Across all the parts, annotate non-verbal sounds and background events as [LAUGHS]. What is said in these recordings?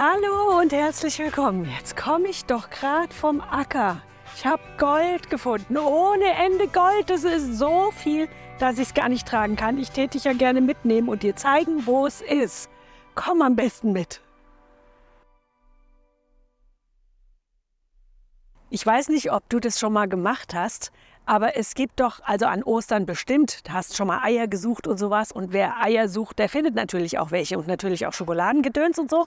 Hallo und herzlich willkommen. Jetzt komme ich doch gerade vom Acker. Ich habe Gold gefunden, ohne Ende Gold. Das ist so viel, dass ich es gar nicht tragen kann. Ich täte dich ja gerne mitnehmen und dir zeigen, wo es ist. Komm am besten mit. Ich weiß nicht, ob du das schon mal gemacht hast, aber es gibt doch, also an Ostern bestimmt, hast schon mal Eier gesucht und sowas. Und wer Eier sucht, der findet natürlich auch welche und natürlich auch Schokoladengedöns und so.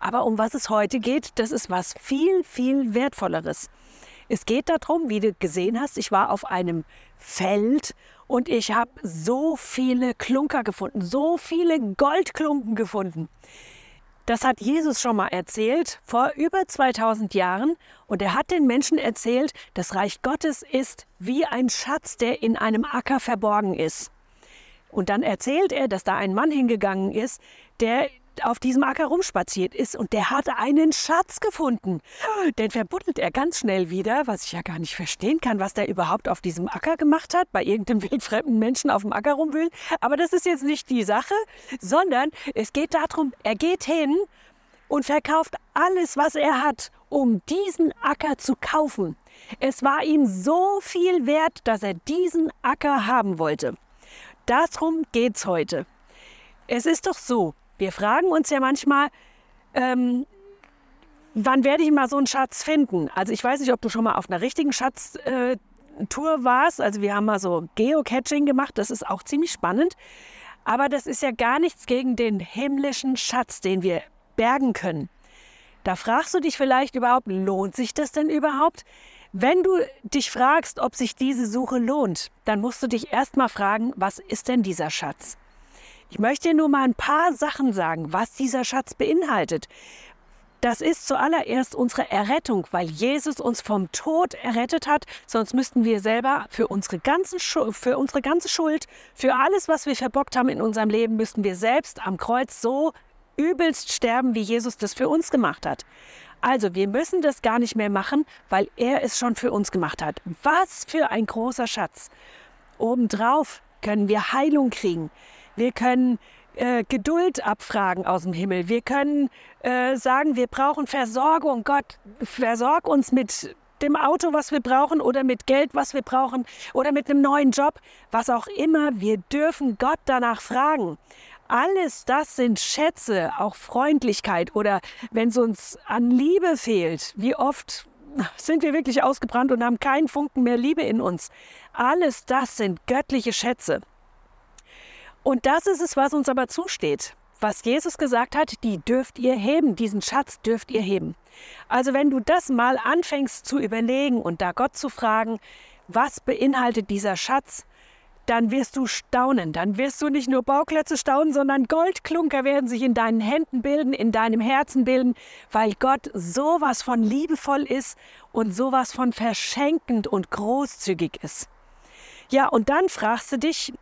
Aber um was es heute geht, das ist was viel, viel Wertvolleres. Es geht darum, wie du gesehen hast, ich war auf einem Feld und ich habe so viele Klunker gefunden, so viele Goldklumpen gefunden. Das hat Jesus schon mal erzählt vor über 2000 Jahren und er hat den Menschen erzählt, das Reich Gottes ist wie ein Schatz, der in einem Acker verborgen ist. Und dann erzählt er, dass da ein Mann hingegangen ist, der auf diesem Acker rumspaziert ist und der hat einen Schatz gefunden. Den verbuddelt er ganz schnell wieder, was ich ja gar nicht verstehen kann, was der überhaupt auf diesem Acker gemacht hat, bei irgendeinem [LAUGHS] wildfremden Menschen auf dem Acker rumwühlen. Aber das ist jetzt nicht die Sache, sondern es geht darum, er geht hin und verkauft alles, was er hat, um diesen Acker zu kaufen. Es war ihm so viel wert, dass er diesen Acker haben wollte. Darum geht's heute. Es ist doch so, wir fragen uns ja manchmal, ähm, wann werde ich mal so einen Schatz finden? Also ich weiß nicht, ob du schon mal auf einer richtigen Schatztour äh, warst. Also wir haben mal so Geocaching gemacht, das ist auch ziemlich spannend. Aber das ist ja gar nichts gegen den himmlischen Schatz, den wir bergen können. Da fragst du dich vielleicht überhaupt, lohnt sich das denn überhaupt? Wenn du dich fragst, ob sich diese Suche lohnt, dann musst du dich erst mal fragen, was ist denn dieser Schatz? Ich möchte nur mal ein paar Sachen sagen, was dieser Schatz beinhaltet. Das ist zuallererst unsere Errettung, weil Jesus uns vom Tod errettet hat. Sonst müssten wir selber für unsere, ganzen für unsere ganze Schuld, für alles, was wir verbockt haben in unserem Leben, müssten wir selbst am Kreuz so übelst sterben, wie Jesus das für uns gemacht hat. Also, wir müssen das gar nicht mehr machen, weil er es schon für uns gemacht hat. Was für ein großer Schatz. Obendrauf können wir Heilung kriegen. Wir können äh, Geduld abfragen aus dem Himmel. Wir können äh, sagen, wir brauchen Versorgung. Gott, versorg uns mit dem Auto, was wir brauchen, oder mit Geld, was wir brauchen, oder mit einem neuen Job, was auch immer. Wir dürfen Gott danach fragen. Alles das sind Schätze, auch Freundlichkeit oder wenn es uns an Liebe fehlt. Wie oft sind wir wirklich ausgebrannt und haben keinen Funken mehr Liebe in uns. Alles das sind göttliche Schätze. Und das ist es, was uns aber zusteht. Was Jesus gesagt hat, die dürft ihr heben, diesen Schatz dürft ihr heben. Also wenn du das mal anfängst zu überlegen und da Gott zu fragen, was beinhaltet dieser Schatz, dann wirst du staunen. Dann wirst du nicht nur Bauklötze staunen, sondern Goldklunker werden sich in deinen Händen bilden, in deinem Herzen bilden, weil Gott sowas von liebevoll ist und sowas von verschenkend und großzügig ist. Ja, und dann fragst du dich,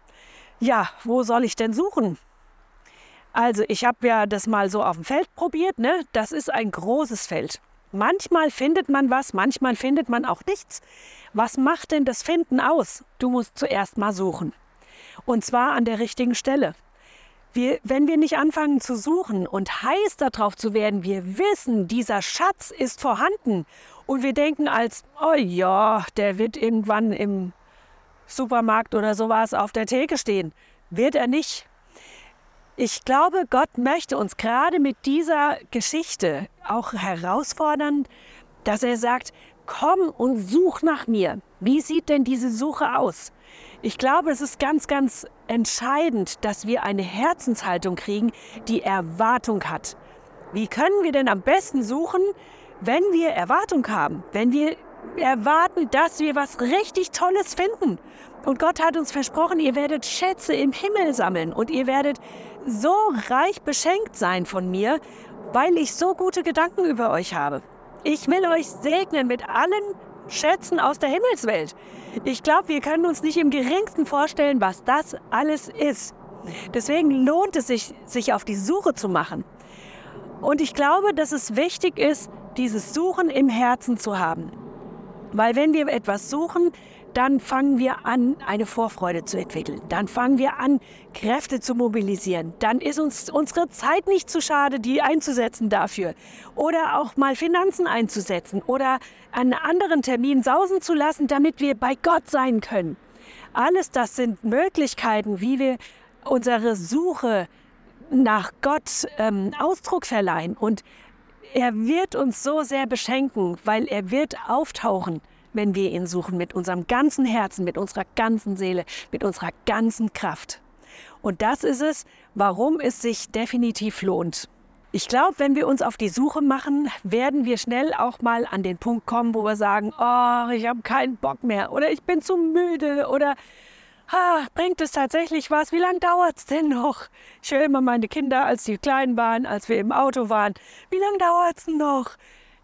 ja, wo soll ich denn suchen? Also ich habe ja das mal so auf dem Feld probiert. Ne? Das ist ein großes Feld. Manchmal findet man was, manchmal findet man auch nichts. Was macht denn das Finden aus? Du musst zuerst mal suchen. Und zwar an der richtigen Stelle. Wir, wenn wir nicht anfangen zu suchen und heiß darauf zu werden, wir wissen, dieser Schatz ist vorhanden und wir denken als, oh ja, der wird irgendwann im Supermarkt oder sowas auf der Theke stehen. Wird er nicht. Ich glaube, Gott möchte uns gerade mit dieser Geschichte auch herausfordern, dass er sagt, komm und such nach mir. Wie sieht denn diese Suche aus? Ich glaube, es ist ganz, ganz entscheidend, dass wir eine Herzenshaltung kriegen, die Erwartung hat. Wie können wir denn am besten suchen, wenn wir Erwartung haben, wenn wir erwarten, dass wir was richtig Tolles finden. Und Gott hat uns versprochen, ihr werdet Schätze im Himmel sammeln und ihr werdet so reich beschenkt sein von mir, weil ich so gute Gedanken über euch habe. Ich will euch segnen mit allen Schätzen aus der Himmelswelt. Ich glaube, wir können uns nicht im geringsten vorstellen, was das alles ist. Deswegen lohnt es sich, sich auf die Suche zu machen. Und ich glaube, dass es wichtig ist, dieses Suchen im Herzen zu haben. Weil wenn wir etwas suchen, dann fangen wir an, eine Vorfreude zu entwickeln. Dann fangen wir an, Kräfte zu mobilisieren. Dann ist uns unsere Zeit nicht zu schade, die einzusetzen dafür. Oder auch mal Finanzen einzusetzen oder einen anderen Termin sausen zu lassen, damit wir bei Gott sein können. Alles das sind Möglichkeiten, wie wir unsere Suche nach Gott ähm, Ausdruck verleihen. Und er wird uns so sehr beschenken, weil er wird auftauchen, wenn wir ihn suchen mit unserem ganzen Herzen, mit unserer ganzen Seele, mit unserer ganzen Kraft. Und das ist es, warum es sich definitiv lohnt. Ich glaube, wenn wir uns auf die Suche machen, werden wir schnell auch mal an den Punkt kommen, wo wir sagen, oh, ich habe keinen Bock mehr oder ich bin zu müde oder ah, bringt es tatsächlich was? Wie lange dauert es denn noch? Ich höre immer meine Kinder, als sie klein waren, als wir im Auto waren. Wie lange dauert es noch?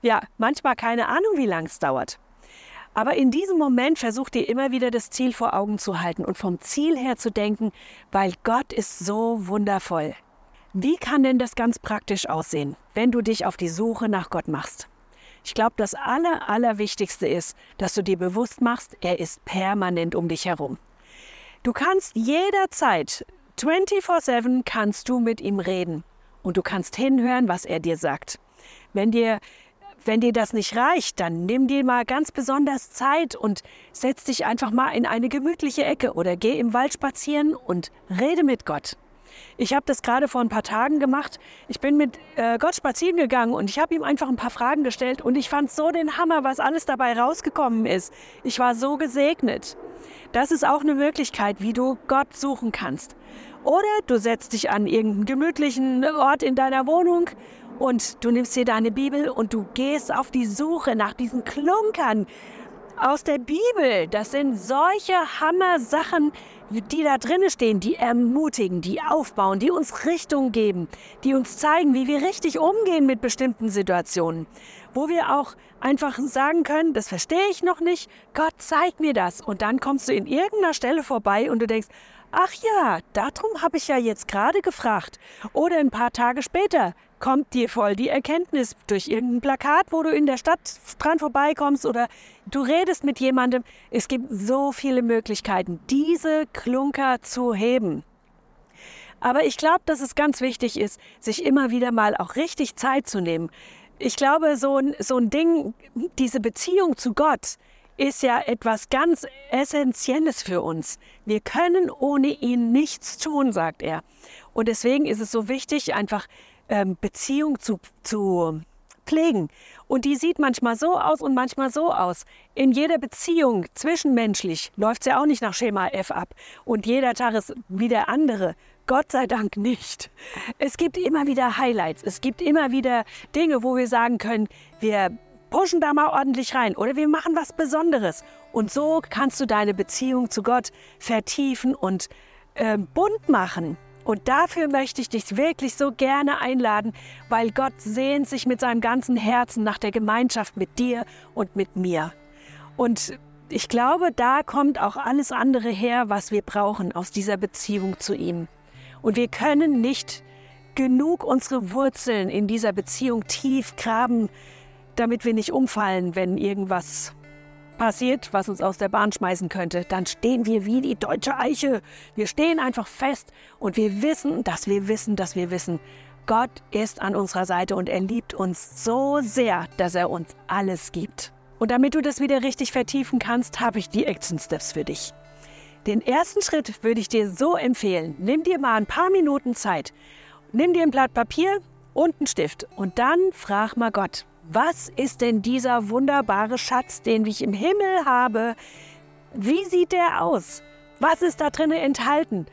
Ja, manchmal keine Ahnung, wie lange es dauert. Aber in diesem Moment versucht ihr immer wieder das Ziel vor Augen zu halten und vom Ziel her zu denken, weil Gott ist so wundervoll. Wie kann denn das ganz praktisch aussehen, wenn du dich auf die Suche nach Gott machst? Ich glaube, das Aller, Allerwichtigste ist, dass du dir bewusst machst, er ist permanent um dich herum. Du kannst jederzeit, 24-7, kannst du mit ihm reden. Und du kannst hinhören, was er dir sagt. Wenn dir, wenn dir das nicht reicht, dann nimm dir mal ganz besonders Zeit und setz dich einfach mal in eine gemütliche Ecke oder geh im Wald spazieren und rede mit Gott. Ich habe das gerade vor ein paar Tagen gemacht. Ich bin mit äh, Gott spazieren gegangen und ich habe ihm einfach ein paar Fragen gestellt und ich fand so den Hammer, was alles dabei rausgekommen ist. Ich war so gesegnet. Das ist auch eine Möglichkeit, wie du Gott suchen kannst. Oder du setzt dich an irgendeinen gemütlichen Ort in deiner Wohnung und du nimmst dir deine Bibel und du gehst auf die Suche nach diesen Klunkern aus der Bibel. Das sind solche Hammer-Sachen, die da drinnen stehen, die ermutigen, die aufbauen, die uns Richtung geben, die uns zeigen, wie wir richtig umgehen mit bestimmten Situationen. Wo wir auch einfach sagen können, das verstehe ich noch nicht, Gott zeig mir das. Und dann kommst du in irgendeiner Stelle vorbei und du denkst, ach ja, darum habe ich ja jetzt gerade gefragt. Oder ein paar Tage später, kommt dir voll die Erkenntnis durch irgendein Plakat, wo du in der Stadt dran vorbeikommst oder du redest mit jemandem. Es gibt so viele Möglichkeiten, diese Klunker zu heben. Aber ich glaube, dass es ganz wichtig ist, sich immer wieder mal auch richtig Zeit zu nehmen. Ich glaube, so ein, so ein Ding, diese Beziehung zu Gott, ist ja etwas ganz Essentielles für uns. Wir können ohne ihn nichts tun, sagt er. Und deswegen ist es so wichtig, einfach ähm, Beziehung zu, zu pflegen. Und die sieht manchmal so aus und manchmal so aus. In jeder Beziehung zwischenmenschlich läuft es ja auch nicht nach Schema F ab. Und jeder Tag ist wie der andere. Gott sei Dank nicht. Es gibt immer wieder Highlights. Es gibt immer wieder Dinge, wo wir sagen können, wir pushen da mal ordentlich rein oder wir machen was Besonderes. Und so kannst du deine Beziehung zu Gott vertiefen und äh, bunt machen. Und dafür möchte ich dich wirklich so gerne einladen, weil Gott sehnt sich mit seinem ganzen Herzen nach der Gemeinschaft mit dir und mit mir. Und ich glaube, da kommt auch alles andere her, was wir brauchen aus dieser Beziehung zu ihm. Und wir können nicht genug unsere Wurzeln in dieser Beziehung tief graben, damit wir nicht umfallen, wenn irgendwas passiert, was uns aus der Bahn schmeißen könnte, dann stehen wir wie die deutsche Eiche. Wir stehen einfach fest und wir wissen, dass wir wissen, dass wir wissen, Gott ist an unserer Seite und er liebt uns so sehr, dass er uns alles gibt. Und damit du das wieder richtig vertiefen kannst, habe ich die Action Steps für dich. Den ersten Schritt würde ich dir so empfehlen. Nimm dir mal ein paar Minuten Zeit. Nimm dir ein Blatt Papier und einen Stift und dann frag mal Gott, was ist denn dieser wunderbare Schatz, den ich im Himmel habe? Wie sieht der aus? Was ist da drin enthalten?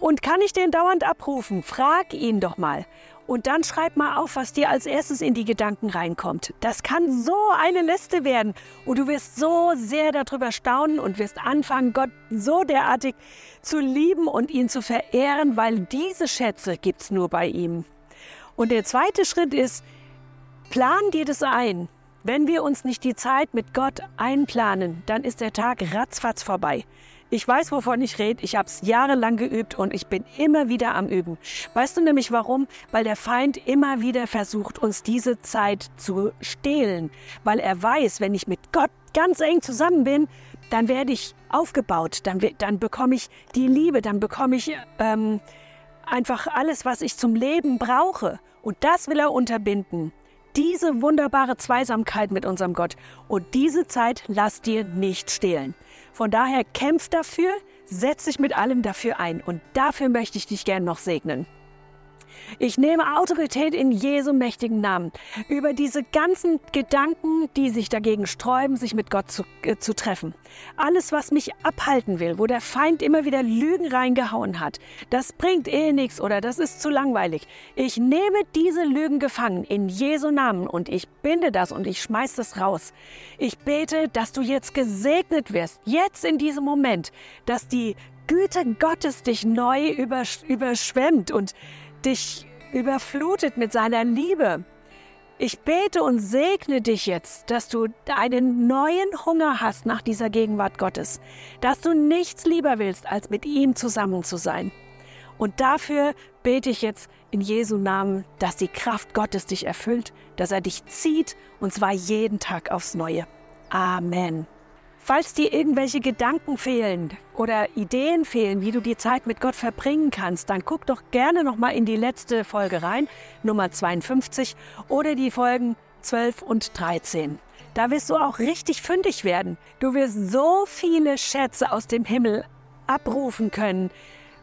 Und kann ich den dauernd abrufen? Frag ihn doch mal. Und dann schreib mal auf, was dir als erstes in die Gedanken reinkommt. Das kann so eine Liste werden. Und du wirst so sehr darüber staunen und wirst anfangen, Gott so derartig zu lieben und ihn zu verehren, weil diese Schätze gibt es nur bei ihm. Und der zweite Schritt ist, Plan dir das ein. Wenn wir uns nicht die Zeit mit Gott einplanen, dann ist der Tag ratzfatz vorbei. Ich weiß, wovon ich rede. Ich habe es jahrelang geübt und ich bin immer wieder am Üben. Weißt du nämlich warum? Weil der Feind immer wieder versucht, uns diese Zeit zu stehlen. Weil er weiß, wenn ich mit Gott ganz eng zusammen bin, dann werde ich aufgebaut, dann, dann bekomme ich die Liebe, dann bekomme ich ähm, einfach alles, was ich zum Leben brauche. Und das will er unterbinden. Diese wunderbare Zweisamkeit mit unserem Gott. Und diese Zeit lass dir nicht stehlen. Von daher kämpf dafür, setz dich mit allem dafür ein. Und dafür möchte ich dich gern noch segnen. Ich nehme Autorität in Jesu mächtigen Namen über diese ganzen Gedanken, die sich dagegen sträuben, sich mit Gott zu, äh, zu treffen. Alles, was mich abhalten will, wo der Feind immer wieder Lügen reingehauen hat, das bringt eh nichts oder das ist zu langweilig. Ich nehme diese Lügen gefangen in Jesu Namen und ich binde das und ich schmeiß das raus. Ich bete, dass du jetzt gesegnet wirst, jetzt in diesem Moment, dass die Güte Gottes dich neu übersch überschwemmt und dich überflutet mit seiner Liebe. Ich bete und segne dich jetzt, dass du einen neuen Hunger hast nach dieser Gegenwart Gottes, dass du nichts lieber willst, als mit ihm zusammen zu sein. Und dafür bete ich jetzt in Jesu Namen, dass die Kraft Gottes dich erfüllt, dass er dich zieht, und zwar jeden Tag aufs Neue. Amen. Falls dir irgendwelche Gedanken fehlen oder Ideen fehlen, wie du die Zeit mit Gott verbringen kannst, dann guck doch gerne noch mal in die letzte Folge rein, Nummer 52 oder die Folgen 12 und 13. Da wirst du auch richtig fündig werden. Du wirst so viele Schätze aus dem Himmel abrufen können,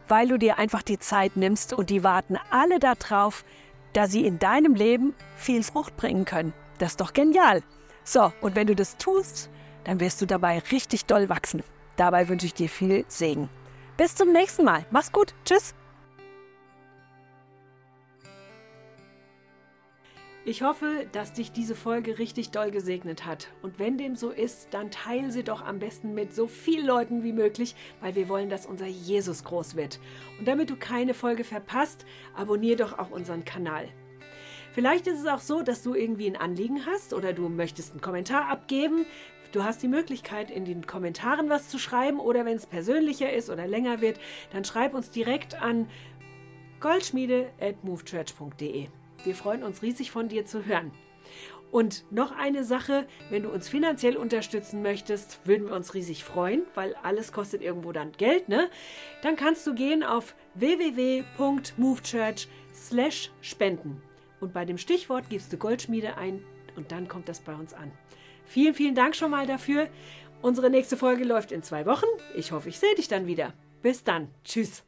weil du dir einfach die Zeit nimmst und die warten alle darauf, dass sie in deinem Leben viel Frucht bringen können. Das ist doch genial. So, und wenn du das tust, dann wirst du dabei richtig doll wachsen. Dabei wünsche ich dir viel Segen. Bis zum nächsten Mal. Mach's gut. Tschüss. Ich hoffe, dass dich diese Folge richtig doll gesegnet hat. Und wenn dem so ist, dann teile sie doch am besten mit so vielen Leuten wie möglich, weil wir wollen, dass unser Jesus groß wird. Und damit du keine Folge verpasst, abonniere doch auch unseren Kanal. Vielleicht ist es auch so, dass du irgendwie ein Anliegen hast oder du möchtest einen Kommentar abgeben. Du hast die Möglichkeit, in den Kommentaren was zu schreiben oder wenn es persönlicher ist oder länger wird, dann schreib uns direkt an goldschmiede.movechurch.de. Wir freuen uns riesig von dir zu hören. Und noch eine Sache, wenn du uns finanziell unterstützen möchtest, würden wir uns riesig freuen, weil alles kostet irgendwo dann Geld, ne? Dann kannst du gehen auf www.movechurch/spenden und bei dem Stichwort gibst du Goldschmiede ein und dann kommt das bei uns an. Vielen, vielen Dank schon mal dafür. Unsere nächste Folge läuft in zwei Wochen. Ich hoffe, ich sehe dich dann wieder. Bis dann. Tschüss.